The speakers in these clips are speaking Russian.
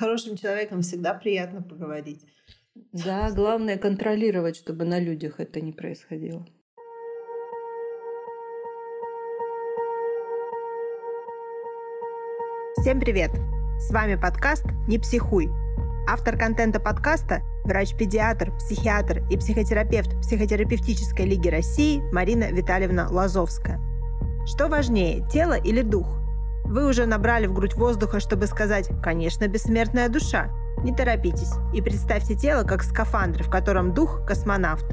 хорошим человеком всегда приятно поговорить. Да, главное контролировать, чтобы на людях это не происходило. Всем привет! С вами подкаст «Не психуй». Автор контента подкаста – врач-педиатр, психиатр и психотерапевт Психотерапевтической лиги России Марина Витальевна Лазовская. Что важнее, тело или дух? Вы уже набрали в грудь воздуха, чтобы сказать «конечно, бессмертная душа». Не торопитесь и представьте тело как скафандр, в котором дух – космонавт.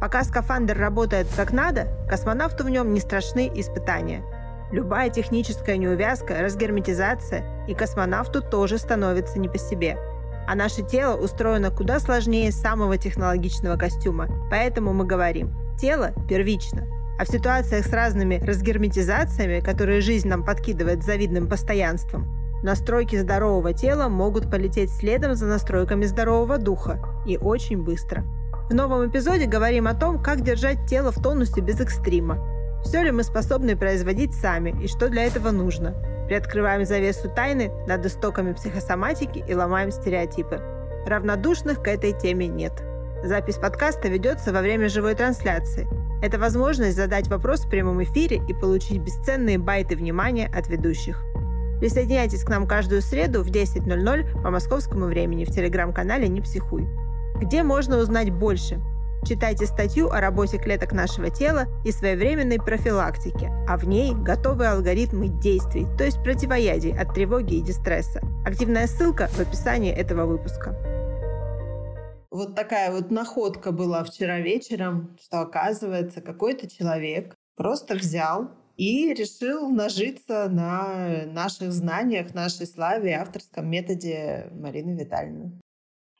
Пока скафандр работает как надо, космонавту в нем не страшны испытания. Любая техническая неувязка, разгерметизация, и космонавту тоже становится не по себе. А наше тело устроено куда сложнее самого технологичного костюма, поэтому мы говорим – тело первично – а в ситуациях с разными разгерметизациями, которые жизнь нам подкидывает завидным постоянством, настройки здорового тела могут полететь следом за настройками здорового духа и очень быстро. В новом эпизоде говорим о том, как держать тело в тонусе без экстрима. Все ли мы способны производить сами и что для этого нужно. Приоткрываем завесу тайны над истоками психосоматики и ломаем стереотипы. Равнодушных к этой теме нет. Запись подкаста ведется во время живой трансляции – это возможность задать вопрос в прямом эфире и получить бесценные байты внимания от ведущих. Присоединяйтесь к нам каждую среду в 10.00 по московскому времени в телеграм-канале «Не психуй». Где можно узнать больше? Читайте статью о работе клеток нашего тела и своевременной профилактике, а в ней готовые алгоритмы действий, то есть противоядий от тревоги и дистресса. Активная ссылка в описании этого выпуска. Вот такая вот находка была вчера вечером, что оказывается какой-то человек просто взял и решил нажиться на наших знаниях, нашей славе авторском методе Марины Витальевны.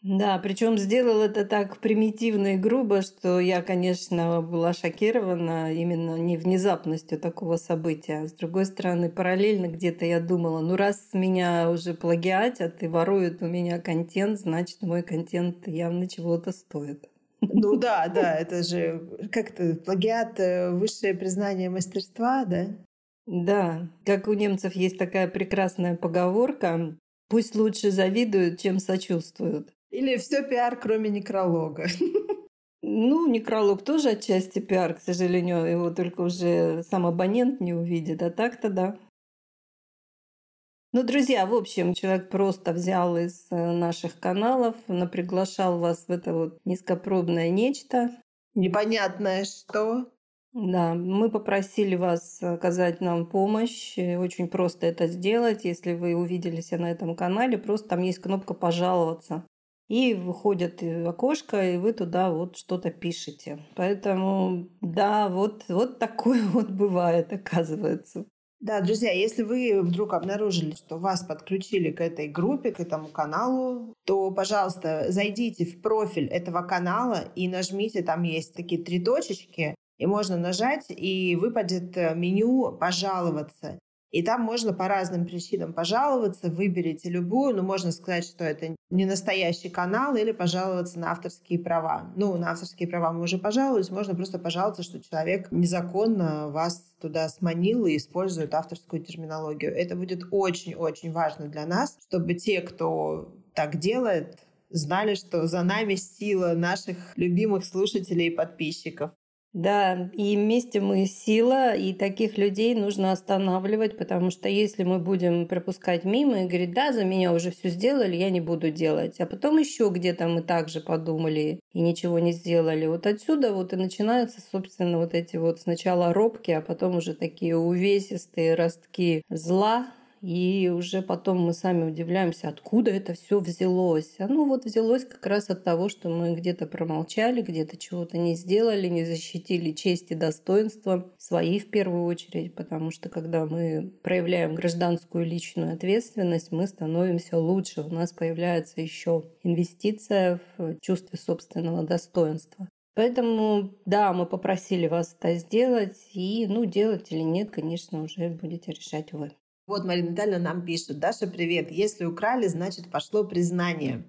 Да, причем сделал это так примитивно и грубо, что я, конечно, была шокирована именно не внезапностью такого события. А с другой стороны, параллельно где-то я думала, ну раз меня уже плагиатят и воруют у меня контент, значит, мой контент явно чего-то стоит. Ну да, да, это же как-то плагиат э, высшее признание мастерства, да? Да, как у немцев есть такая прекрасная поговорка, пусть лучше завидуют, чем сочувствуют. Или все пиар, кроме некролога? Ну, некролог тоже отчасти пиар, к сожалению, его только уже сам абонент не увидит, а так-то да. Ну, друзья, в общем, человек просто взял из э, наших каналов, приглашал вас в это вот низкопробное нечто. Непонятное что? Да, мы попросили вас оказать нам помощь. Очень просто это сделать. Если вы увидели себя на этом канале, просто там есть кнопка «Пожаловаться» и выходит окошко, и вы туда вот что-то пишете. Поэтому, да, вот, вот такое вот бывает, оказывается. Да, друзья, если вы вдруг обнаружили, что вас подключили к этой группе, к этому каналу, то, пожалуйста, зайдите в профиль этого канала и нажмите, там есть такие три точечки, и можно нажать, и выпадет меню «Пожаловаться». И там можно по разным причинам пожаловаться, выберите любую, но можно сказать, что это не настоящий канал или пожаловаться на авторские права. Ну, на авторские права мы уже пожаловались, можно просто пожаловаться, что человек незаконно вас туда сманил и использует авторскую терминологию. Это будет очень-очень важно для нас, чтобы те, кто так делает, знали, что за нами сила наших любимых слушателей и подписчиков. Да, и вместе мы сила, и таких людей нужно останавливать, потому что если мы будем пропускать мимо и говорить, да, за меня уже все сделали, я не буду делать, а потом еще где-то мы также подумали и ничего не сделали, вот отсюда вот и начинаются, собственно, вот эти вот сначала робки, а потом уже такие увесистые ростки зла, и уже потом мы сами удивляемся, откуда это все взялось. Оно вот взялось как раз от того, что мы где-то промолчали, где-то чего-то не сделали, не защитили честь и достоинство свои в первую очередь, потому что когда мы проявляем гражданскую личную ответственность, мы становимся лучше, у нас появляется еще инвестиция в чувство собственного достоинства. Поэтому, да, мы попросили вас это сделать, и, ну, делать или нет, конечно, уже будете решать вы. Вот Марина Витальевна нам пишет. Даша, привет. Если украли, значит пошло признание.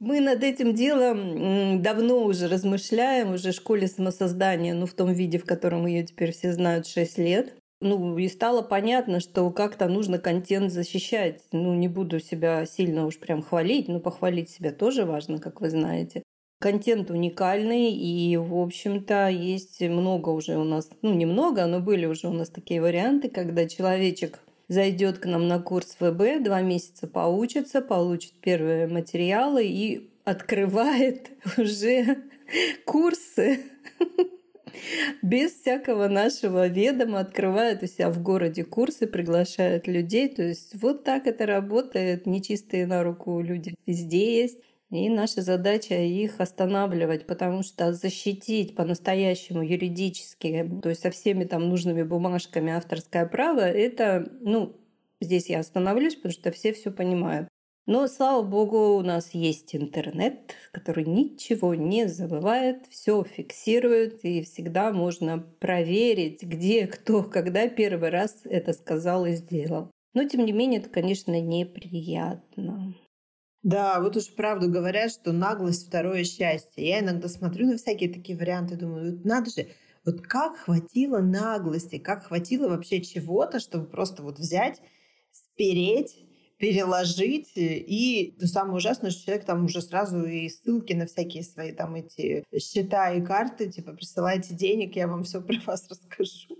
Мы над этим делом давно уже размышляем, уже в школе самосоздания, ну, в том виде, в котором ее теперь все знают 6 лет. Ну, и стало понятно, что как-то нужно контент защищать. Ну, не буду себя сильно уж прям хвалить, но похвалить себя тоже важно, как вы знаете. Контент уникальный, и, в общем-то, есть много уже у нас, ну, немного, но были уже у нас такие варианты, когда человечек зайдет к нам на курс ВБ, два месяца поучится, получит первые материалы и открывает уже курсы без всякого нашего ведома открывают у себя в городе курсы, приглашают людей. То есть вот так это работает. Нечистые на руку люди везде есть. И наша задача их останавливать, потому что защитить по-настоящему юридически, то есть со всеми там нужными бумажками авторское право, это, ну, здесь я остановлюсь, потому что все все понимают. Но, слава богу, у нас есть интернет, который ничего не забывает, все фиксирует, и всегда можно проверить, где, кто, когда первый раз это сказал и сделал. Но, тем не менее, это, конечно, неприятно. Да, вот уж правду говорят, что наглость – второе счастье. Я иногда смотрю на всякие такие варианты, думаю, вот надо же, вот как хватило наглости, как хватило вообще чего-то, чтобы просто вот взять, спереть переложить. И самое ужасное, что человек там уже сразу и ссылки на всякие свои там эти счета и карты, типа, присылайте денег, я вам все про вас расскажу.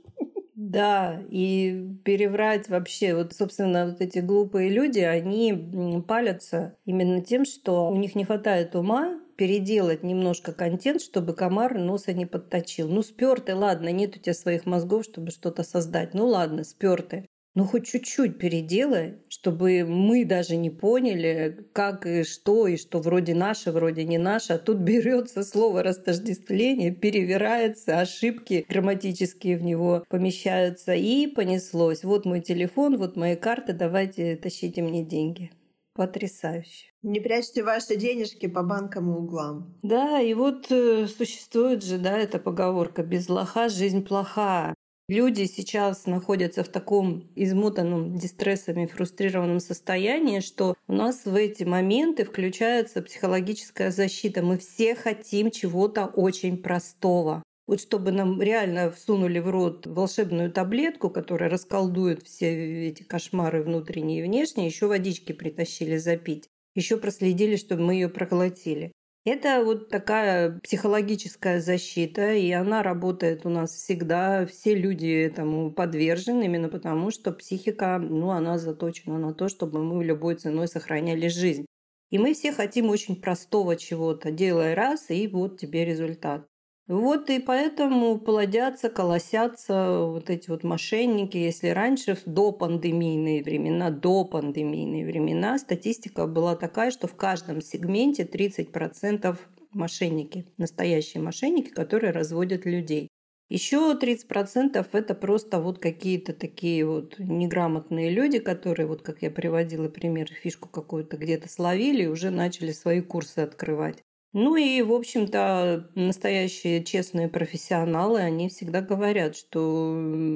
Да, и переврать вообще, вот, собственно, вот эти глупые люди, они палятся именно тем, что у них не хватает ума переделать немножко контент, чтобы комар носа не подточил. Ну, спер ты, ладно, нет у тебя своих мозгов, чтобы что-то создать. Ну, ладно, спер ты ну хоть чуть-чуть переделай, чтобы мы даже не поняли, как и что, и что вроде наше, вроде не наше. А тут берется слово растождествление, перевирается, ошибки грамматические в него помещаются, и понеслось. Вот мой телефон, вот мои карты, давайте тащите мне деньги. Потрясающе. Не прячьте ваши денежки по банкам и углам. Да, и вот э, существует же, да, эта поговорка «без лоха жизнь плоха». Люди сейчас находятся в таком измотанном дистрессами, фрустрированном состоянии, что у нас в эти моменты включается психологическая защита. Мы все хотим чего-то очень простого. Вот чтобы нам реально всунули в рот волшебную таблетку, которая расколдует все эти кошмары внутренние и внешние, еще водички притащили запить, еще проследили, чтобы мы ее проглотили. Это вот такая психологическая защита, и она работает у нас всегда. Все люди этому подвержены, именно потому что психика, ну, она заточена на то, чтобы мы любой ценой сохраняли жизнь. И мы все хотим очень простого чего-то. Делай раз, и вот тебе результат. Вот и поэтому плодятся, колосятся вот эти вот мошенники. Если раньше, до пандемийные времена, до пандемийные времена, статистика была такая, что в каждом сегменте 30% мошенники, настоящие мошенники, которые разводят людей. Еще 30% это просто вот какие-то такие вот неграмотные люди, которые, вот как я приводила пример, фишку какую-то где-то словили и уже начали свои курсы открывать. Ну и, в общем-то, настоящие честные профессионалы, они всегда говорят, что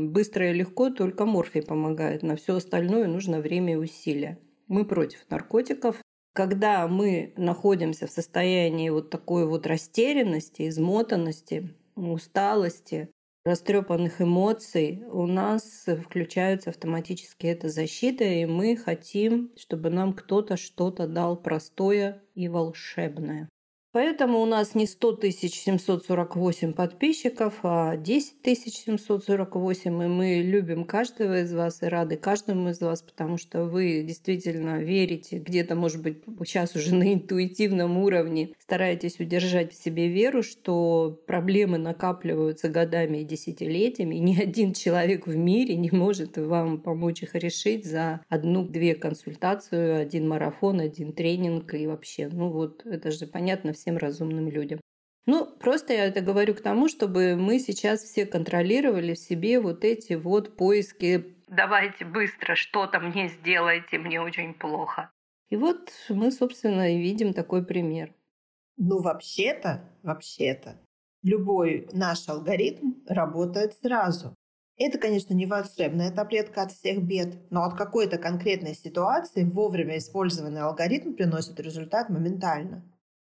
быстро и легко только морфий помогает. На все остальное нужно время и усилия. Мы против наркотиков. Когда мы находимся в состоянии вот такой вот растерянности, измотанности, усталости, растрепанных эмоций, у нас включается автоматически эта защита, и мы хотим, чтобы нам кто-то что-то дал простое и волшебное. Поэтому у нас не 100 748 подписчиков, а 10 748. И мы любим каждого из вас и рады каждому из вас, потому что вы действительно верите, где-то, может быть, сейчас уже на интуитивном уровне стараетесь удержать в себе веру, что проблемы накапливаются годами и десятилетиями, и ни один человек в мире не может вам помочь их решить за одну-две консультацию, один марафон, один тренинг и вообще. Ну вот, это же понятно всем разумным людям. Ну, просто я это говорю к тому, чтобы мы сейчас все контролировали в себе вот эти вот поиски «давайте быстро что-то мне сделайте, мне очень плохо». И вот мы, собственно, и видим такой пример. Ну, вообще-то, вообще-то, любой наш алгоритм работает сразу. Это, конечно, не волшебная таблетка от всех бед, но от какой-то конкретной ситуации вовремя использованный алгоритм приносит результат моментально.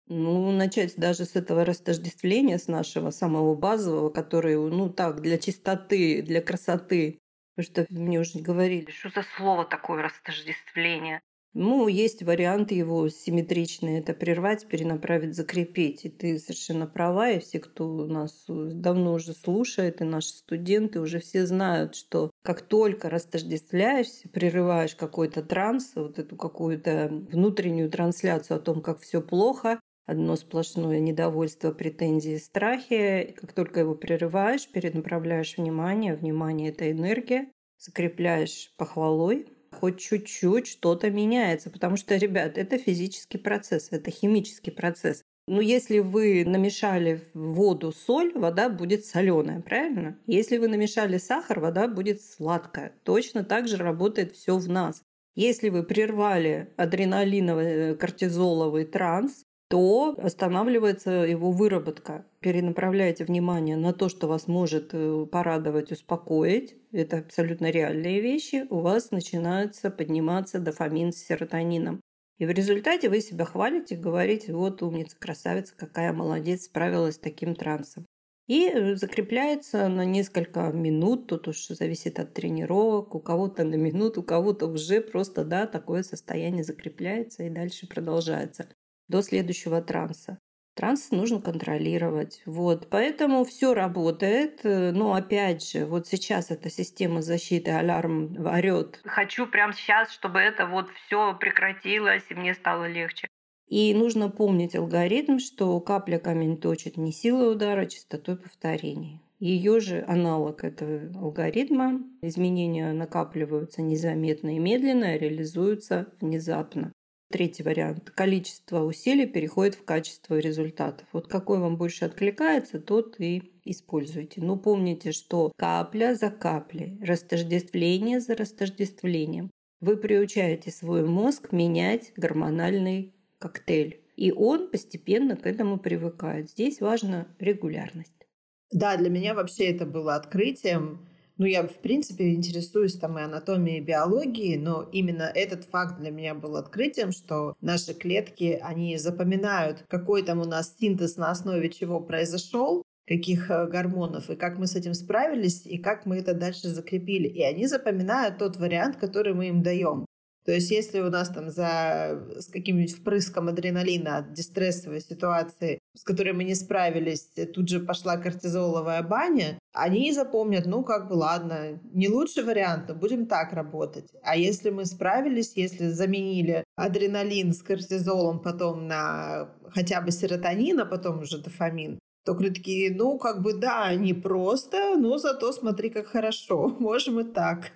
Ну, начать даже с этого растождествления, с нашего самого базового, который, ну так, для чистоты, для красоты Потому что мне уже говорили, что за слово такое растождествление. Ну, есть варианты его симметричные. Это прервать, перенаправить, закрепить. И ты совершенно права, и все, кто нас давно уже слушает, и наши студенты уже все знают, что как только растождествляешься, прерываешь какой-то транс, вот эту какую-то внутреннюю трансляцию о том, как все плохо, одно сплошное недовольство, претензии, страхи. Как только его прерываешь, перенаправляешь внимание, внимание – это энергия, закрепляешь похвалой, хоть чуть-чуть что-то меняется. Потому что, ребят, это физический процесс, это химический процесс. Ну, если вы намешали в воду соль, вода будет соленая, правильно? Если вы намешали сахар, вода будет сладкая. Точно так же работает все в нас. Если вы прервали адреналиновый, э, кортизоловый транс, то останавливается его выработка. Перенаправляете внимание на то, что вас может э, порадовать, успокоить. Это абсолютно реальные вещи. У вас начинается подниматься дофамин с серотонином. И в результате вы себя хвалите, говорите, вот умница, красавица, какая молодец, справилась с таким трансом. И э, закрепляется на несколько минут, тут уж зависит от тренировок, у кого-то на минуту, у кого-то уже просто, да, такое состояние закрепляется и дальше продолжается до следующего транса. Транс нужно контролировать. Вот. Поэтому все работает. Но опять же, вот сейчас эта система защиты, аларм орет. Хочу прямо сейчас, чтобы это вот все прекратилось, и мне стало легче. И нужно помнить алгоритм, что капля камень точит не силой удара, а частотой повторений. Ее же аналог этого алгоритма. Изменения накапливаются незаметно и медленно, и реализуются внезапно. Третий вариант. Количество усилий переходит в качество результатов. Вот какой вам больше откликается, тот и используйте. Но помните, что капля за каплей, растождествление за растождествлением. Вы приучаете свой мозг менять гормональный коктейль. И он постепенно к этому привыкает. Здесь важна регулярность. Да, для меня вообще это было открытием. Ну, я, в принципе, интересуюсь там и анатомией, и биологией, но именно этот факт для меня был открытием, что наши клетки, они запоминают, какой там у нас синтез на основе чего произошел, каких э, гормонов, и как мы с этим справились, и как мы это дальше закрепили. И они запоминают тот вариант, который мы им даем. То есть если у нас там за с каким-нибудь впрыском адреналина от дистрессовой ситуации, с которой мы не справились, тут же пошла кортизоловая баня, они запомнят, ну как бы ладно, не лучший вариант, но будем так работать. А если мы справились, если заменили адреналин с кортизолом потом на хотя бы серотонин, а потом уже дофамин, то такие, ну, как бы, да, не просто, но зато смотри, как хорошо, можем и так.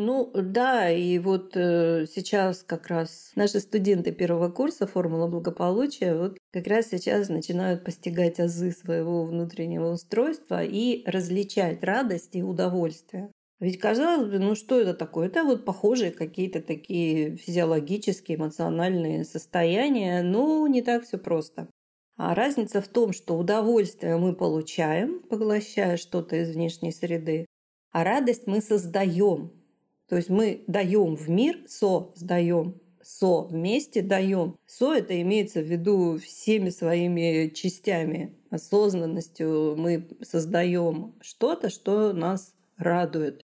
Ну да, и вот э, сейчас как раз наши студенты первого курса «Формула благополучия» вот как раз сейчас начинают постигать азы своего внутреннего устройства и различать радость и удовольствие. Ведь казалось бы, ну что это такое? Это вот похожие какие-то такие физиологические, эмоциональные состояния, но не так все просто. А разница в том, что удовольствие мы получаем, поглощая что-то из внешней среды, а радость мы создаем, то есть мы даем в мир, создаем, со вместе даем. Со это имеется в виду всеми своими частями, осознанностью мы создаем что-то, что нас радует.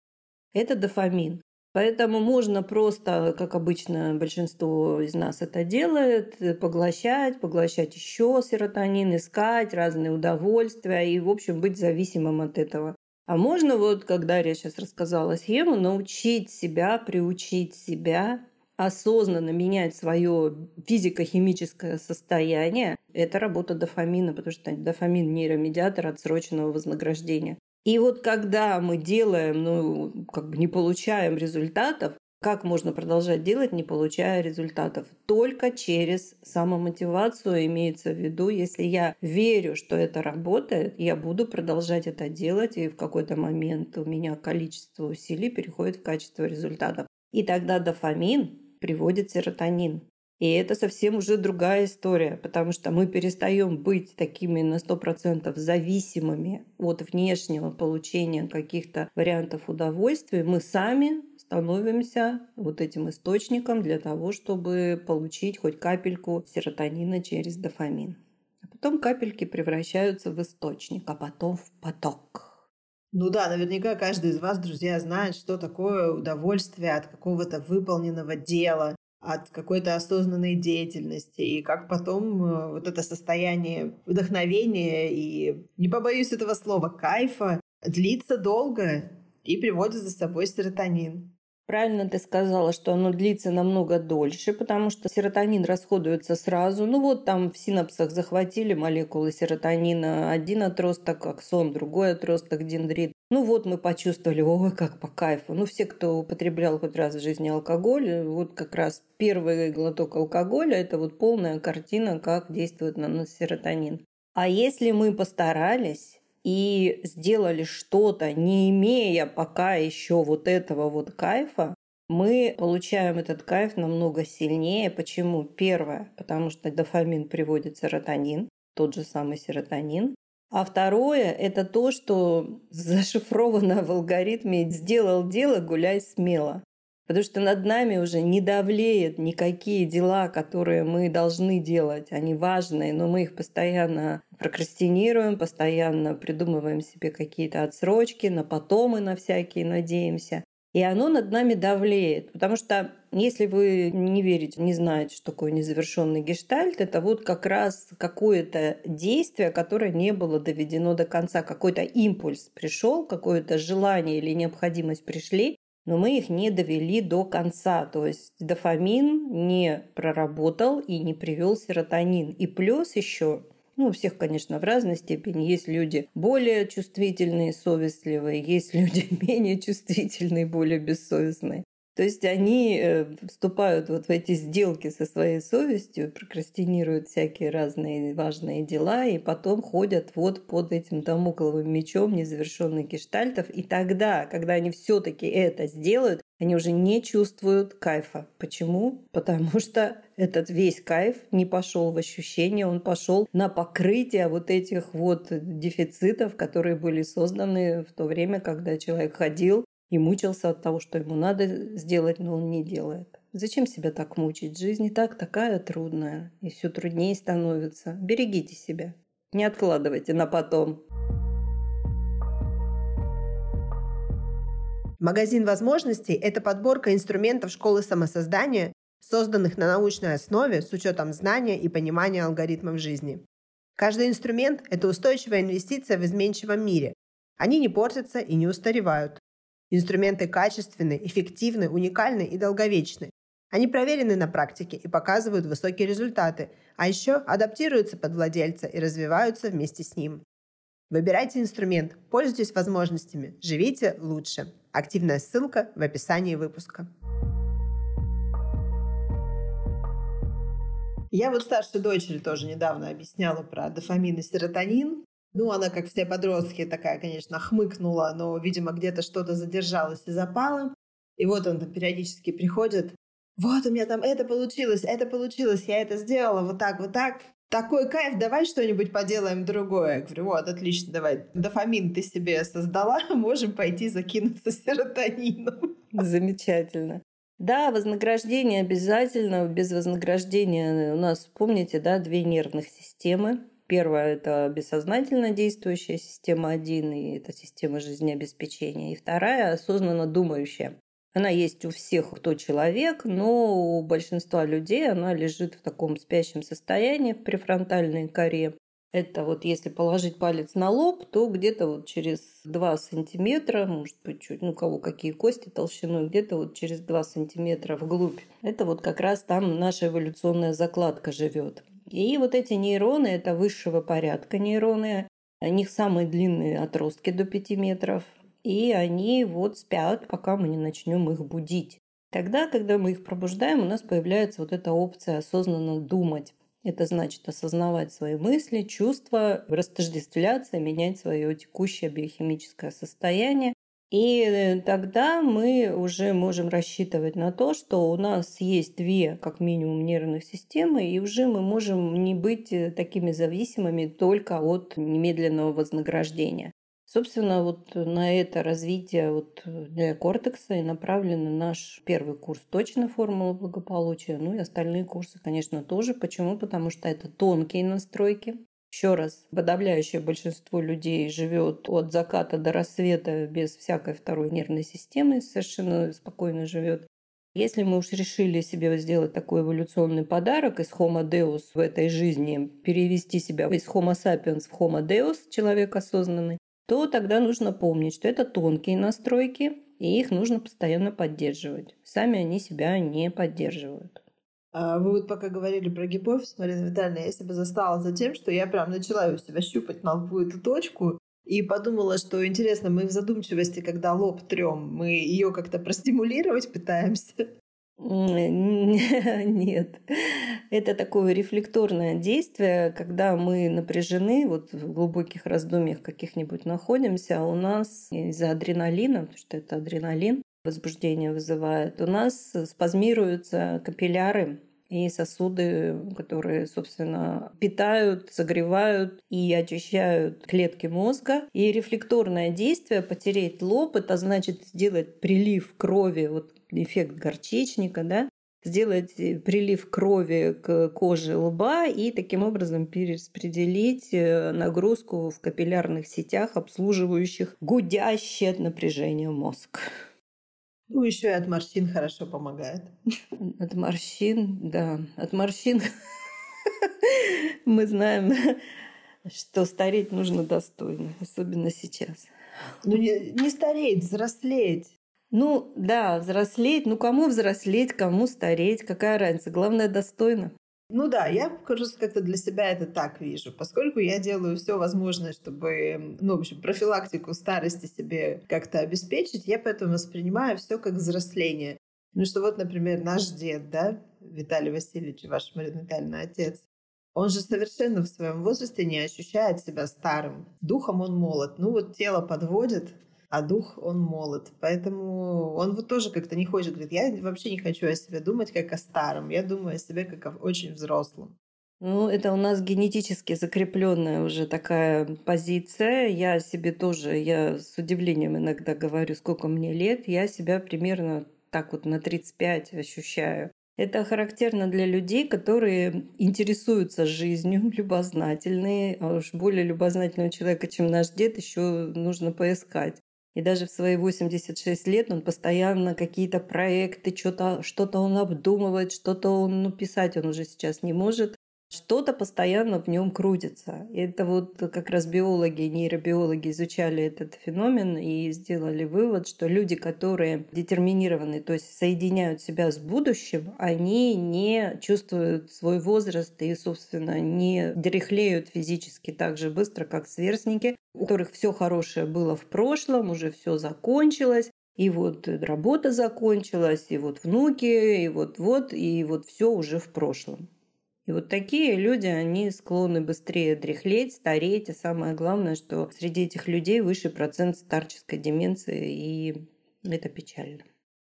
Это дофамин. Поэтому можно просто, как обычно большинство из нас это делает, поглощать, поглощать еще серотонин, искать разные удовольствия и, в общем, быть зависимым от этого. А можно вот, когда я сейчас рассказала схему, научить себя, приучить себя осознанно менять свое физико-химическое состояние, это работа дофамина, потому что дофамин – нейромедиатор отсроченного вознаграждения. И вот когда мы делаем, ну, как бы не получаем результатов, как можно продолжать делать, не получая результатов? Только через самомотивацию имеется в виду, если я верю, что это работает, я буду продолжать это делать, и в какой-то момент у меня количество усилий переходит в качество результатов. И тогда дофамин приводит серотонин. И это совсем уже другая история, потому что мы перестаем быть такими на 100% зависимыми от внешнего получения каких-то вариантов удовольствия. Мы сами становимся вот этим источником для того, чтобы получить хоть капельку серотонина через дофамин. А потом капельки превращаются в источник, а потом в поток. Ну да, наверняка каждый из вас, друзья, знает, что такое удовольствие от какого-то выполненного дела, от какой-то осознанной деятельности, и как потом э, вот это состояние вдохновения и, не побоюсь этого слова, кайфа длится долго и приводит за собой серотонин. Правильно ты сказала, что оно длится намного дольше, потому что серотонин расходуется сразу. Ну вот там в синапсах захватили молекулы серотонина. Один отросток аксон, другой отросток дендрит. Ну вот мы почувствовали, ой, как по кайфу. Ну все, кто употреблял хоть раз в жизни алкоголь, вот как раз первый глоток алкоголя – это вот полная картина, как действует на нас серотонин. А если мы постарались, и сделали что-то, не имея пока еще вот этого вот кайфа, мы получаем этот кайф намного сильнее. Почему? Первое, потому что дофамин приводит серотонин, тот же самый серотонин. А второе – это то, что зашифровано в алгоритме «сделал дело, гуляй смело». Потому что над нами уже не давлеют никакие дела, которые мы должны делать. Они важные, но мы их постоянно прокрастинируем, постоянно придумываем себе какие-то отсрочки, на потом и на всякие надеемся. И оно над нами давлеет. Потому что если вы не верите, не знаете, что такое незавершенный гештальт, это вот как раз какое-то действие, которое не было доведено до конца. Какой-то импульс пришел, какое-то желание или необходимость пришли, но мы их не довели до конца. То есть дофамин не проработал и не привел серотонин. И плюс еще ну, у всех, конечно, в разной степени. Есть люди более чувствительные, совестливые, есть люди менее чувствительные, более бессовестные. То есть они э, вступают вот в эти сделки со своей совестью, прокрастинируют всякие разные важные дела, и потом ходят вот под этим домокловым мечом незавершенных гештальтов. И тогда, когда они все-таки это сделают, они уже не чувствуют кайфа. Почему? Потому что этот весь кайф не пошел в ощущение, он пошел на покрытие вот этих вот дефицитов, которые были созданы в то время, когда человек ходил и мучился от того, что ему надо сделать, но он не делает. Зачем себя так мучить? Жизнь и так такая трудная, и все труднее становится. Берегите себя. Не откладывайте на потом. Магазин возможностей – это подборка инструментов школы самосоздания, созданных на научной основе с учетом знания и понимания алгоритмов жизни. Каждый инструмент – это устойчивая инвестиция в изменчивом мире. Они не портятся и не устаревают. Инструменты качественны, эффективны, уникальны и долговечны. Они проверены на практике и показывают высокие результаты, а еще адаптируются под владельца и развиваются вместе с ним. Выбирайте инструмент, пользуйтесь возможностями, живите лучше. Активная ссылка в описании выпуска. Я вот старшей дочери тоже недавно объясняла про дофамин и серотонин. Ну, она, как все подростки, такая, конечно, хмыкнула, но, видимо, где-то что-то задержалось и запало. И вот он там периодически приходит. Вот у меня там это получилось, это получилось, я это сделала, вот так, вот так. Такой кайф, давай что-нибудь поделаем другое. Я говорю, вот, отлично, давай. Дофамин ты себе создала, можем пойти закинуться серотонином. Замечательно. Да, вознаграждение обязательно. Без вознаграждения у нас, помните, да, две нервных системы. Первая – это бессознательно действующая система 1, и это система жизнеобеспечения. И вторая – осознанно думающая. Она есть у всех, кто человек, но у большинства людей она лежит в таком спящем состоянии в префронтальной коре. Это вот если положить палец на лоб, то где-то вот через 2 сантиметра, может быть, чуть, ну, кого какие кости толщиной, где-то вот через 2 сантиметра вглубь. Это вот как раз там наша эволюционная закладка живет. И вот эти нейроны, это высшего порядка нейроны, у них самые длинные отростки до 5 метров, и они вот спят, пока мы не начнем их будить. Тогда, когда мы их пробуждаем, у нас появляется вот эта опция осознанно думать. Это значит осознавать свои мысли, чувства, растождествляться, менять свое текущее биохимическое состояние и тогда мы уже можем рассчитывать на то, что у нас есть две, как минимум, нервных системы, и уже мы можем не быть э, такими зависимыми только от немедленного вознаграждения. Собственно, вот на это развитие вот кортекса и направлен наш первый курс «Точная формула благополучия», ну и остальные курсы, конечно, тоже. Почему? Потому что это тонкие настройки, Еще раз, подавляющее большинство людей живет от заката до рассвета без всякой второй нервной системы, совершенно спокойно живет. Если мы уж решили себе сделать такой эволюционный подарок из Homo Deus в этой жизни, перевести себя из Homo sapiens в Homo Deus, человек осознанный, то тогда нужно помнить, что это тонкие настройки, и их нужно постоянно поддерживать. Сами они себя не поддерживают. А вы вот пока говорили про гипофиз, Марина Витальевна, я себя застала за тем, что я прям начала у себя щупать на лбу эту точку, и подумала, что интересно, мы в задумчивости, когда лоб трем, мы ее как-то простимулировать пытаемся. Нет. Это такое рефлекторное действие, когда мы напряжены, вот в глубоких раздумьях каких-нибудь находимся, а у нас из-за адреналина, потому что это адреналин, возбуждение вызывает, у нас спазмируются капилляры и сосуды, которые, собственно, питают, согревают и очищают клетки мозга. И рефлекторное действие потереть лоб, это значит сделать прилив крови, вот эффект горчичника, да, сделать прилив крови к коже лба и таким образом перераспределить э, нагрузку в капиллярных сетях, обслуживающих гудящий от напряжения мозг. Ну, еще и от морщин хорошо помогает. От морщин, да. От морщин мы знаем, что стареть нужно достойно, особенно сейчас. Ну, не, не стареть, взрослеть. Ну, да, взрослеть. Ну, кому взрослеть, кому стареть, какая разница? Главное, достойно. Ну да, я кажется, как-то для себя это так вижу, поскольку я делаю все возможное, чтобы, ну, в общем, профилактику старости себе как-то обеспечить, я поэтому воспринимаю все как взросление. Ну что вот, например, наш дед, да, Виталий Васильевич, ваш маринатальный отец, он же совершенно в своем возрасте не ощущает себя старым. Духом он молод. Ну вот тело подводит, а дух, он молод. Поэтому он вот тоже как-то не хочет, говорит, я вообще не хочу о себе думать как о старом, я думаю о себе как о очень взрослом. Ну, это у нас генетически закрепленная уже такая позиция. Я себе тоже, я с удивлением иногда говорю, сколько мне лет, я себя примерно так вот на 35 ощущаю. Это характерно для людей, которые интересуются жизнью, любознательные. А уж более любознательного человека, чем наш дед, еще нужно поискать. И даже в свои 86 лет он постоянно какие-то проекты, что-то что он обдумывает, что-то он, ну, писать он уже сейчас не может. Что-то постоянно в нем крутится. И это вот как раз биологи, нейробиологи изучали этот феномен и сделали вывод, что люди, которые детерминированы, то есть соединяют себя с будущим, они не чувствуют свой возраст и, собственно, не дряхлеют физически так же быстро, как сверстники, у которых все хорошее было в прошлом, уже все закончилось, и вот работа закончилась, и вот внуки, и вот-вот, и вот все уже в прошлом. И вот такие люди, они склонны быстрее дряхлеть, стареть. И самое главное, что среди этих людей выше процент старческой деменции, и это печально.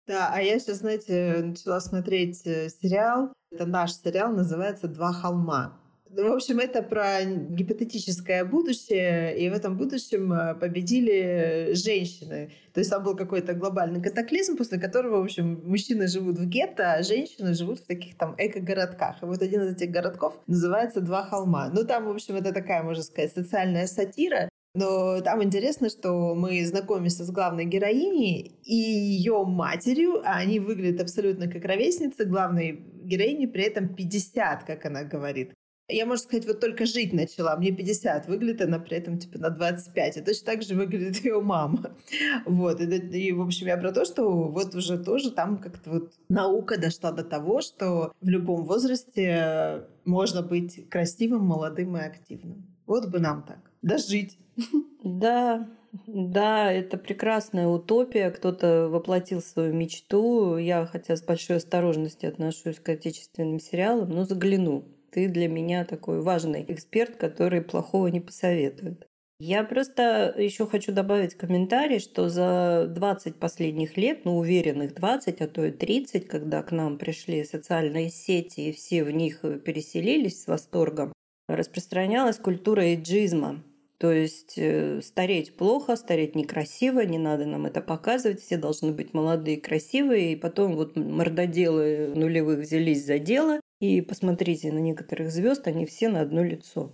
Да, а я сейчас, знаете, начала смотреть э, сериал. Это наш сериал, называется «Два холма». В общем, это про гипотетическое будущее, и в этом будущем э, победили женщины. То есть там был какой-то глобальный катаклизм, после которого, в общем, мужчины живут в гетто, а женщины живут в таких там эко-городках. И вот один из этих городков называется «Два холма». Ну, там, в общем, это такая, можно сказать, социальная сатира, но там интересно, что мы знакомимся с главной героиней и ее матерью, а они выглядят абсолютно как ровесницы. Главной героине при этом 50, как она говорит. Я, можно сказать, вот только жить начала. Мне 50, выглядит она при этом типа на 25. И точно так же выглядит ее мама. Вот. И, и, в общем, я про то, что вот уже тоже там как-то вот наука дошла до того, что в любом возрасте можно быть красивым, молодым и активным. Вот бы нам так. Дожить. Да, да, это прекрасная утопия. Кто-то воплотил свою мечту. Я, хотя с большой осторожностью отношусь к отечественным сериалам, но загляну ты для меня такой важный эксперт, который плохого не посоветует. Я просто еще хочу добавить комментарий, что за 20 последних лет, ну уверенных 20, а то и 30, когда к нам пришли социальные сети и все в них переселились с восторгом, распространялась культура эйджизма. То есть э, стареть плохо, стареть некрасиво, не надо нам это показывать, все должны быть молодые, красивые, и потом вот мордоделы нулевых взялись за дело, и посмотрите на некоторых звезд, они все на одно лицо.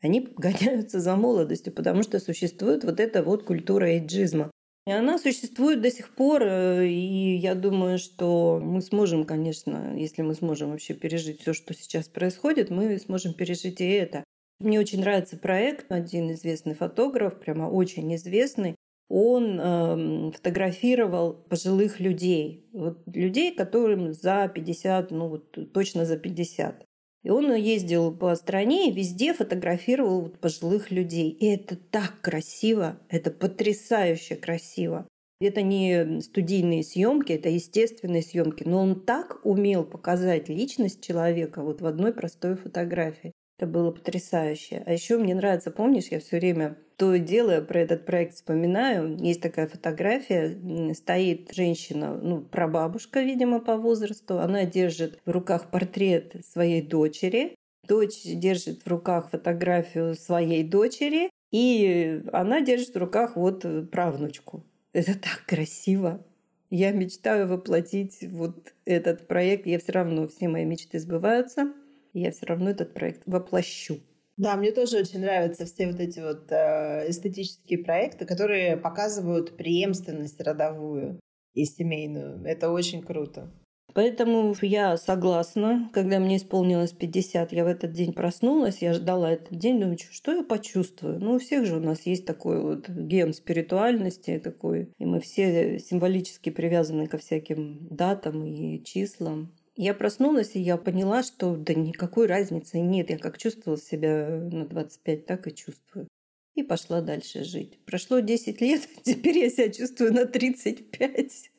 Они гоняются за молодостью, потому что существует вот эта вот культура эйджизма. И она существует до сих пор, э, и я думаю, что мы сможем, конечно, если мы сможем вообще пережить все, что сейчас происходит, мы сможем пережить и это. Мне очень нравится проект, один известный фотограф, прямо очень известный, он э, фотографировал пожилых людей, вот людей, которым за 50, ну вот точно за 50. И он ездил по стране и везде фотографировал вот пожилых людей. И это так красиво, это потрясающе красиво. Это не студийные съемки, это естественные съемки, но он так умел показать личность человека вот в одной простой фотографии. Это было потрясающе. А еще мне нравится, помнишь, я все время то и дело про этот проект вспоминаю. Есть такая фотография, стоит женщина, ну, прабабушка, видимо, по возрасту. Она держит в руках портрет своей дочери. Дочь держит в руках фотографию своей дочери. И она держит в руках вот правнучку. Это так красиво. Я мечтаю воплотить вот этот проект. Я все равно, все мои мечты сбываются я все равно этот проект воплощу. Да, мне тоже очень нравятся все вот эти вот э, эстетические проекты, которые показывают преемственность родовую и семейную. Это очень круто. Поэтому я согласна. Когда мне исполнилось 50, я в этот день проснулась, я ждала этот день, думаю, что я почувствую? Ну, у всех же у нас есть такой вот ген спиритуальности такой, и мы все символически привязаны ко всяким датам и числам. Я проснулась, и я поняла, что да никакой разницы нет. Я как чувствовала себя на 25, так и чувствую. И пошла дальше жить. Прошло 10 лет, теперь я себя чувствую на 35.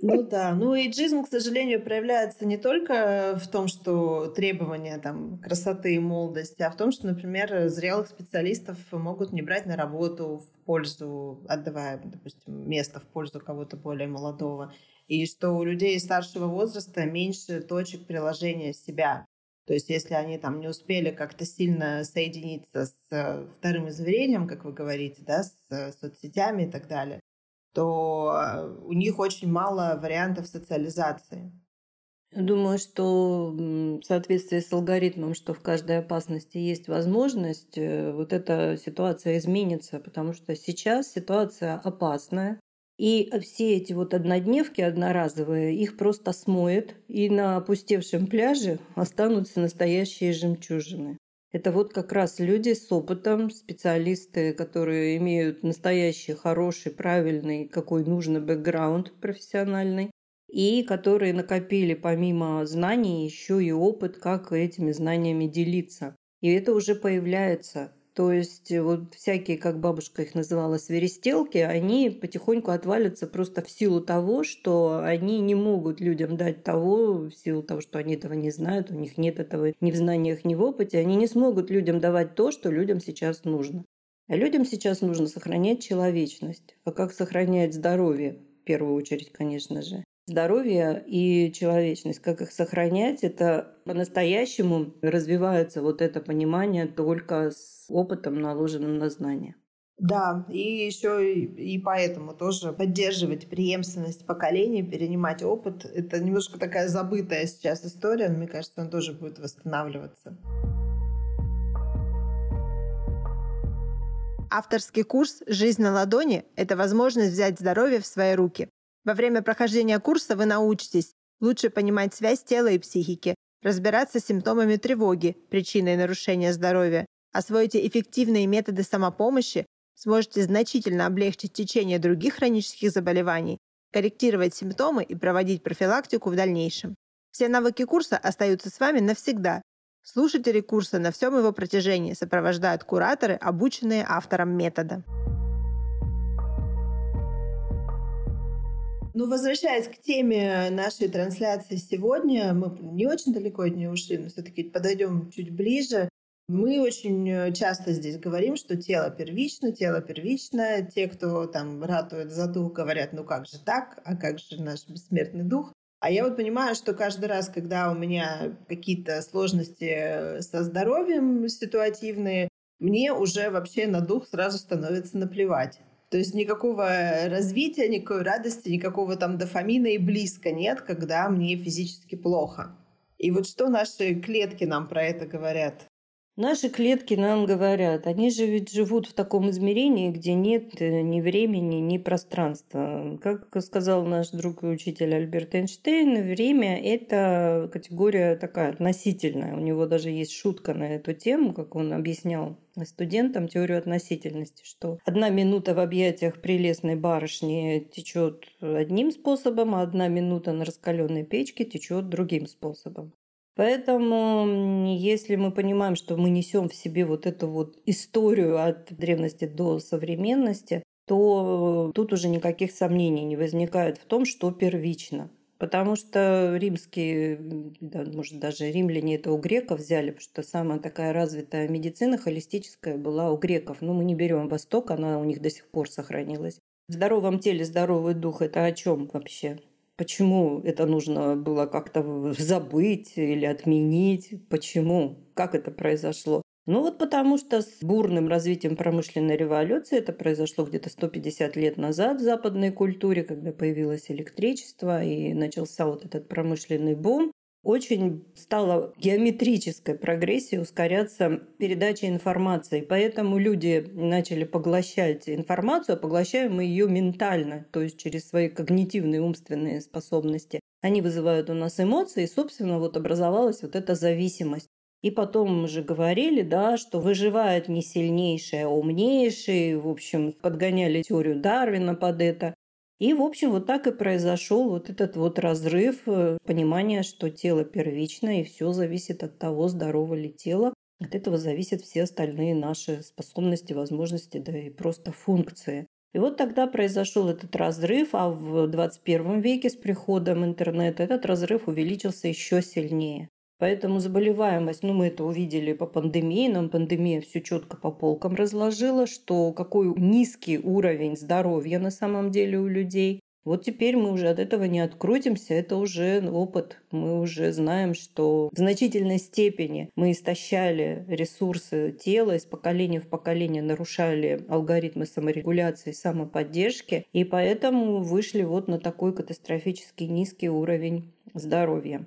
Ну да, ну и джизм, к сожалению, проявляется не только в том, что требования там, красоты и молодости, а в том, что, например, зрелых специалистов могут не брать на работу в пользу, отдавая, допустим, место в пользу кого-то более молодого и что у людей старшего возраста меньше точек приложения себя. То есть если они там не успели как-то сильно соединиться с э, вторым измерением, как вы говорите, да, с э, соцсетями и так далее, то э, у них очень мало вариантов социализации. Думаю, что в соответствии с алгоритмом, что в каждой опасности есть возможность, вот эта ситуация изменится, потому что сейчас ситуация опасная, и все эти вот однодневки одноразовые, их просто смоет, и на опустевшем пляже останутся настоящие жемчужины. Это вот как раз люди с опытом, специалисты, которые имеют настоящий, хороший, правильный, какой нужно бэкграунд профессиональный, и которые накопили помимо знаний еще и опыт, как этими знаниями делиться. И это уже появляется. То есть э, вот всякие, как бабушка их называла, свиристелки, они потихоньку отвалятся просто в силу того, что они не могут людям дать того, в силу того, что они этого не знают, у них нет этого ни в знаниях, ни в опыте, они не смогут людям давать то, что людям сейчас нужно. А людям сейчас нужно сохранять человечность. А как сохранять здоровье? В первую очередь, конечно же здоровье и человечность, как их сохранять, это по-настоящему развивается вот это понимание только с опытом, наложенным на знания. Да, и еще и, и поэтому тоже поддерживать преемственность поколений, перенимать опыт. Это немножко такая забытая сейчас история, но мне кажется, она тоже будет восстанавливаться. Авторский курс «Жизнь на ладони» — это возможность взять здоровье в свои руки. Во время прохождения курса вы научитесь лучше понимать связь тела и психики, разбираться с симптомами тревоги, причиной нарушения здоровья, освоите эффективные методы самопомощи, сможете значительно облегчить течение других хронических заболеваний, корректировать симптомы и проводить профилактику в дальнейшем. Все навыки курса остаются с вами навсегда. Слушатели курса на всем его протяжении сопровождают кураторы, обученные автором метода. Ну, возвращаясь к теме нашей трансляции сегодня, мы не очень далеко от нее ушли, но все-таки подойдем чуть ближе. Мы очень часто здесь говорим, что тело первично, тело первично. Те, кто там ратует за дух, говорят, ну как же так, а как же наш бессмертный дух? А я вот понимаю, что каждый раз, когда у меня какие-то сложности со здоровьем ситуативные, мне уже вообще на дух сразу становится наплевать. То есть никакого развития, никакой радости, никакого там дофамина и близко нет, когда мне физически плохо. И вот что наши клетки нам про это говорят? Наши клетки нам говорят, они же ведь живут в таком измерении, где нет э, ни времени, ни пространства. Как сказал наш друг и учитель Альберт Эйнштейн, время – это категория такая относительная. У него даже есть шутка на эту тему, как он объяснял студентам теорию относительности, что одна минута в объятиях прелестной барышни течет одним способом, а одна минута на раскаленной печке течет другим способом. Поэтому, если мы понимаем, что мы несем в себе вот эту вот историю от древности до современности, то тут уже никаких сомнений не возникает в том, что первично. Потому что римские, да, может, даже римляне это у греков взяли, потому что самая такая развитая медицина холистическая была у греков. Но мы не берем Восток, она у них до сих пор сохранилась. В здоровом теле здоровый дух – это о чем вообще? Почему это нужно было как-то забыть или отменить? Почему? Как это произошло? Ну вот потому что с бурным развитием промышленной революции, это произошло где-то 150 лет назад в западной культуре, когда появилось электричество и начался вот этот промышленный бум, очень стала геометрической прогрессией ускоряться передача информации. Поэтому люди начали поглощать информацию, а поглощаем мы ее ментально, то есть через свои когнитивные умственные способности. Они вызывают у нас эмоции, и, собственно, вот образовалась вот эта зависимость. И потом мы же говорили, да, что выживает не сильнейший, а умнейший. В общем, подгоняли теорию Дарвина под это. И, в общем, вот так и произошел вот этот вот разрыв э, понимания, что тело первично, и все зависит от того, здорово ли тело. От этого зависят все остальные наши способности, возможности, да и просто функции. И вот тогда произошел этот разрыв, а в 21 веке с приходом интернета этот разрыв увеличился еще сильнее. Поэтому заболеваемость, ну мы это увидели по пандемии, нам пандемия все четко по полкам разложила, что какой низкий уровень здоровья на самом деле у людей. Вот теперь мы уже от этого не открутимся, это уже опыт. Мы уже знаем, что в значительной степени мы истощали ресурсы тела, из поколения в поколение нарушали алгоритмы саморегуляции, самоподдержки, и поэтому вышли вот на такой катастрофически низкий уровень здоровья.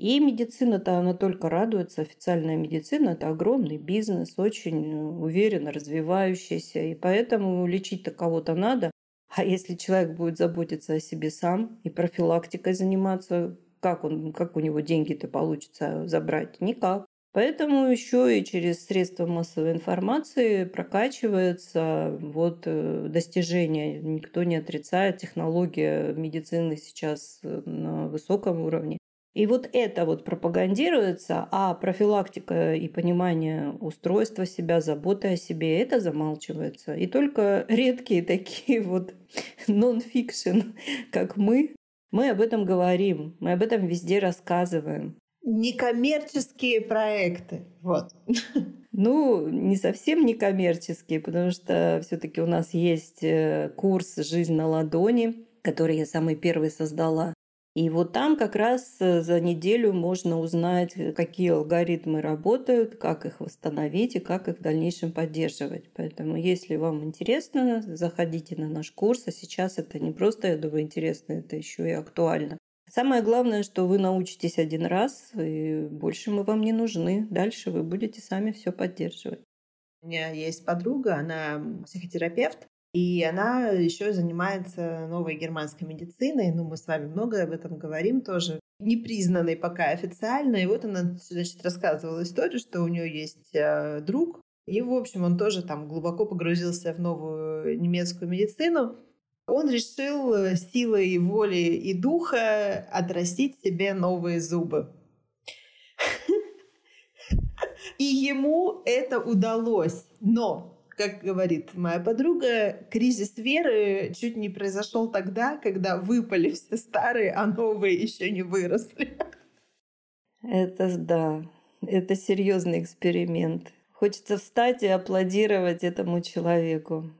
И медицина-то, она только радуется. Официальная медицина – это огромный бизнес, очень уверенно развивающийся. И поэтому лечить-то кого-то надо. А если человек будет заботиться о себе сам и профилактикой заниматься, как, он, как у него деньги-то получится забрать? Никак. Поэтому еще и через средства массовой информации прокачивается вот э, достижение. Никто не отрицает, технология медицины сейчас на высоком уровне. И вот это вот пропагандируется, а профилактика и понимание устройства себя, заботы о себе, это замалчивается. И только редкие такие вот нон-фикшн, как мы, мы об этом говорим, мы об этом везде рассказываем. Некоммерческие проекты, вот. Ну, не совсем некоммерческие, потому что все-таки у нас есть э, курс «Жизнь на ладони», который я самый первый создала и вот там как раз э, за неделю можно узнать, э, какие алгоритмы работают, как их восстановить и как их в дальнейшем поддерживать. Поэтому, если вам интересно, заходите на наш курс. А сейчас это не просто, я думаю, интересно, это еще и актуально. Самое главное, что вы научитесь один раз, и больше мы вам не нужны. Дальше вы будете сами все поддерживать. У меня есть подруга, она психотерапевт, и она еще занимается новой германской медициной. Ну, мы с вами много об этом говорим тоже. Не признанной пока официально. И вот она, значит, рассказывала историю, что у нее есть э, друг. И, в общем, он тоже там глубоко погрузился в новую немецкую медицину. Он решил э, силой воли и духа отрастить себе новые зубы. И ему это удалось. Но как говорит моя подруга, кризис веры чуть не произошел тогда, когда выпали все старые, а новые еще не выросли. Это да, это серьезный эксперимент. Хочется встать и аплодировать этому человеку.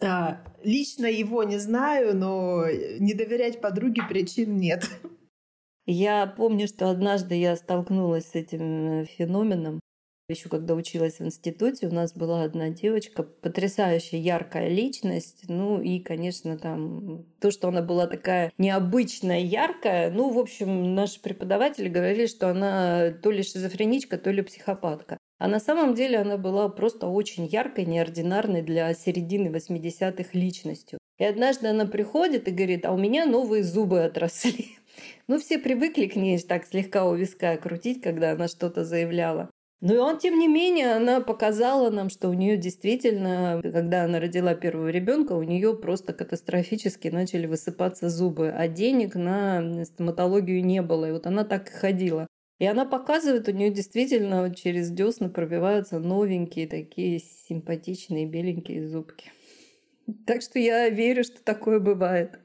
Да, лично его не знаю, но не доверять подруге причин нет. Я помню, что однажды я столкнулась с этим феноменом Еще когда училась в институте, у нас была одна девочка, потрясающая яркая личность. Ну и, конечно, там то, что она была такая необычная, яркая. Ну, в общем, наши преподаватели говорили, что она то ли шизофреничка, то ли психопатка. А на самом деле она была просто очень яркой, неординарной для середины 80-х личностью. И однажды она приходит и говорит, а у меня новые зубы отросли. Ну, все привыкли к ней так слегка у виска крутить, когда она что-то заявляла. Ну и он, тем не менее, она показала нам, что у нее действительно, когда она родила первого ребенка, у нее просто катастрофически начали высыпаться зубы, а денег на стоматологию не было. И вот она так и ходила. И она показывает, у нее действительно через десна пробиваются новенькие такие симпатичные беленькие зубки. Так что я верю, что такое бывает.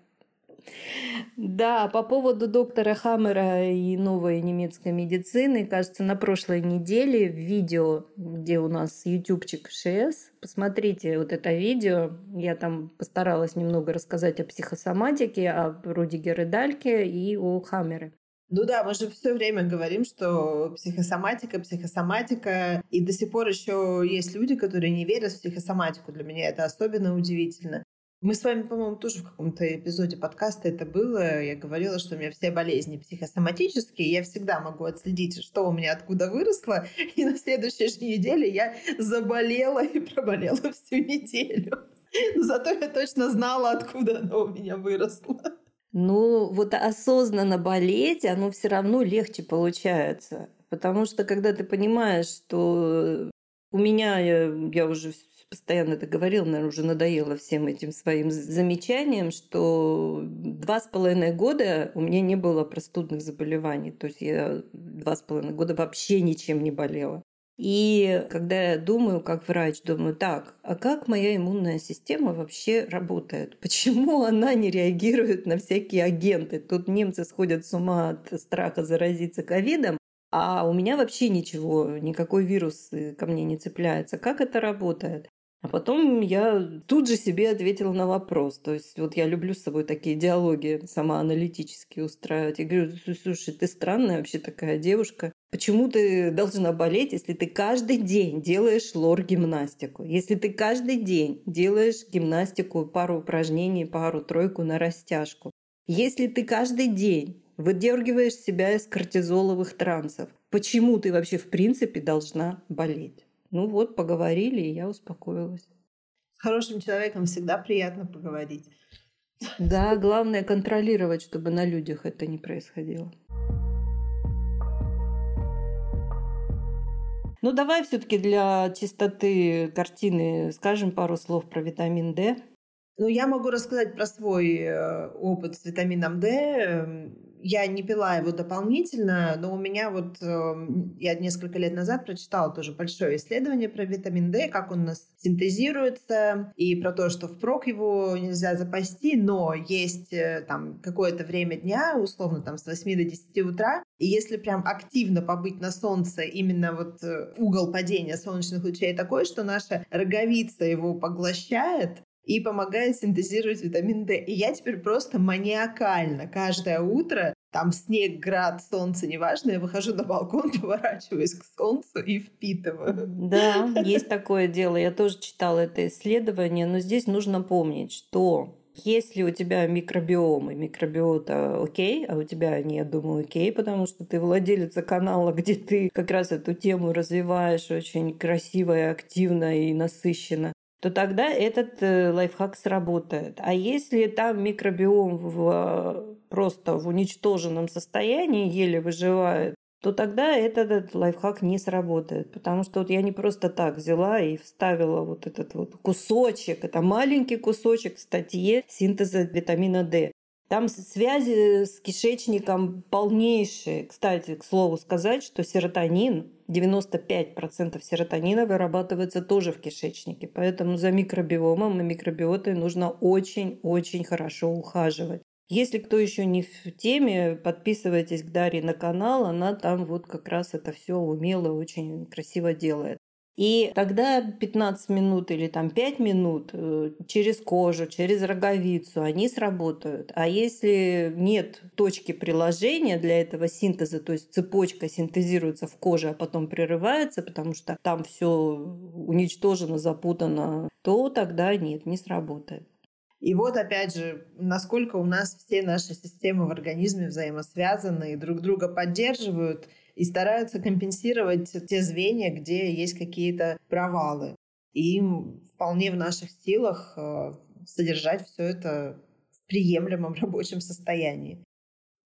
Да, по поводу доктора Хаммера и новой немецкой медицины, кажется, на прошлой неделе в видео, где у нас ютубчик ШС, посмотрите вот это видео, я там постаралась немного рассказать о психосоматике, о Рудигере Дальке и о Хаммере. Ну да, мы же все время говорим, что психосоматика, психосоматика, и до сих пор еще есть люди, которые не верят в психосоматику. Для меня это особенно удивительно. Мы с вами, по-моему, тоже в каком-то эпизоде подкаста это было. Я говорила, что у меня все болезни психосоматические. Я всегда могу отследить, что у меня откуда выросло. И на следующей же неделе я заболела и проболела всю неделю. Но зато я точно знала, откуда оно у меня выросло. Ну, вот осознанно болеть, оно все равно легче получается. Потому что когда ты понимаешь, что у меня, я, я уже постоянно это говорил, наверное, уже надоело всем этим своим замечаниям, что два с половиной года у меня не было простудных заболеваний. То есть я два с половиной года вообще ничем не болела. И когда я думаю, как врач, думаю, так, а как моя иммунная система вообще работает? Почему она не реагирует на всякие агенты? Тут немцы сходят с ума от страха заразиться ковидом, а у меня вообще ничего, никакой вирус ко мне не цепляется. Как это работает? А потом я тут же себе ответила на вопрос. То есть вот я люблю с собой такие диалоги самоаналитические устраивать. Я говорю, слушай, ты странная вообще такая девушка. Почему ты должна болеть, если ты каждый день делаешь лор-гимнастику? Если ты каждый день делаешь гимнастику, пару упражнений, пару-тройку на растяжку? Если ты каждый день выдергиваешь себя из кортизоловых трансов, почему ты вообще в принципе должна болеть? Ну вот, поговорили, и я успокоилась. С хорошим человеком всегда приятно поговорить. Да, главное контролировать, чтобы на людях это не происходило. Ну, давай все-таки для чистоты картины скажем пару слов про витамин D. Ну, я могу рассказать про свой э, опыт с витамином D. Я не пила его дополнительно, но у меня вот... Эм, я несколько лет назад прочитала тоже большое исследование про витамин D, как он у нас синтезируется, и про то, что впрок его нельзя запасти, но есть э, там какое-то время дня, условно там с 8 до 10 утра, и если прям активно побыть на солнце, именно вот э, угол падения солнечных лучей такой, что наша роговица его поглощает, и помогает синтезировать витамин D. И я теперь просто маниакально каждое утро там снег, град, солнце, неважно, я выхожу на балкон, поворачиваюсь к солнцу и впитываю. Да, есть такое дело. Я тоже читала это исследование, но здесь нужно помнить, что если у тебя микробиом и микробиота окей, а у тебя они, я думаю, окей, потому что ты владелец канала, где ты как раз эту тему развиваешь очень красиво и активно и насыщенно, то тогда этот э, лайфхак сработает. А если там микробиом в, просто в уничтоженном состоянии еле выживает, то тогда этот, этот лайфхак не сработает. Потому что вот я не просто так взяла и вставила вот этот вот кусочек, это маленький кусочек в статье синтеза витамина D. Там связи с кишечником полнейшие. Кстати, к слову сказать, что серотонин, 95% серотонина вырабатывается тоже в кишечнике. Поэтому за микробиомом и микробиотой нужно очень-очень хорошо ухаживать. Если кто еще не в теме, подписывайтесь к Дарье на канал. Она там вот как раз это все умело, очень красиво делает. И тогда 15 минут или там 5 минут э, через кожу, через роговицу они сработают. А если нет точки приложения для этого синтеза, то есть цепочка синтезируется в коже, а потом прерывается, потому что там все уничтожено, запутано, то тогда нет, не сработает. И вот опять же, насколько у нас все наши системы в организме взаимосвязаны и друг друга поддерживают – и стараются компенсировать те звенья, где есть какие-то провалы. И им вполне в наших силах э, содержать все это в приемлемом рабочем состоянии.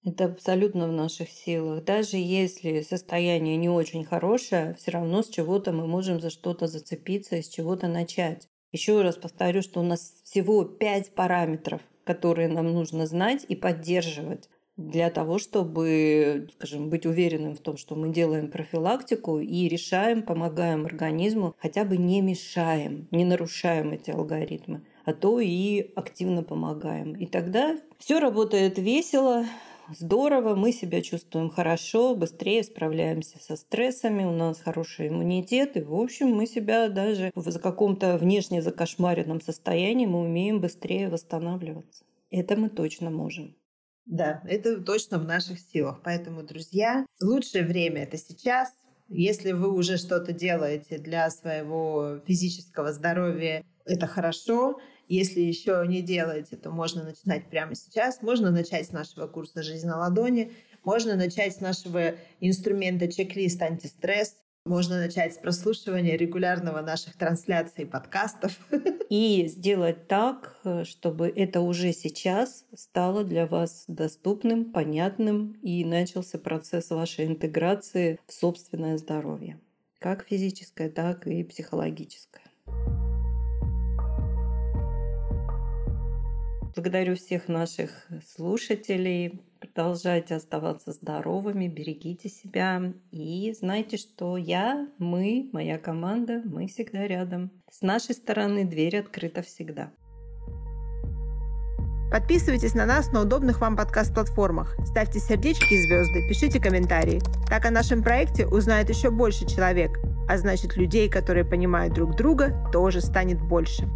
Это абсолютно в наших силах. Даже если состояние не очень хорошее, все равно с чего-то мы можем за что-то зацепиться и с чего-то начать. Еще раз повторю, что у нас всего пять параметров, которые нам нужно знать и поддерживать для того, чтобы, скажем, быть уверенным в том, что мы делаем профилактику и решаем, помогаем организму, хотя бы не мешаем, не нарушаем эти алгоритмы, а то и активно помогаем. И тогда все работает весело, здорово, мы себя чувствуем хорошо, быстрее справляемся со стрессами, у нас хороший иммунитет, и, в общем, мы себя даже в каком-то внешне закошмаренном состоянии мы умеем быстрее восстанавливаться. Это мы точно можем. Да, это точно в наших силах. Поэтому, друзья, лучшее время это сейчас. Если вы уже что-то делаете для своего физического здоровья, это хорошо. Если еще не делаете, то можно начинать прямо сейчас. Можно начать с нашего курса «Жизнь на ладони». Можно начать с нашего инструмента чек-лист антистресс. Можно начать с прослушивания регулярного наших трансляций и подкастов. И сделать так, чтобы это уже сейчас стало для вас доступным, понятным и начался процесс вашей интеграции в собственное здоровье. Как физическое, так и психологическое. Благодарю всех наших слушателей. Продолжайте оставаться здоровыми, берегите себя и знайте, что я, мы, моя команда, мы всегда рядом. С нашей стороны дверь открыта всегда. Подписывайтесь на нас на удобных вам подкаст-платформах, ставьте сердечки и звезды, пишите комментарии. Так о нашем проекте узнает еще больше человек, а значит людей, которые понимают друг друга, тоже станет больше.